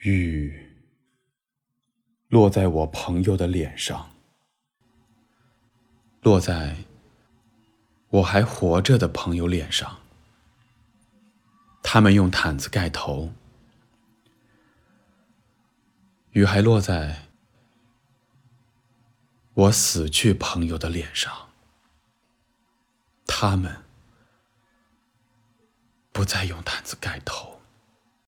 雨落在我朋友的脸上落在我还活着的朋友脸上他们用毯子盖头雨还落在我死去朋友的脸上他们不再用毯子盖头。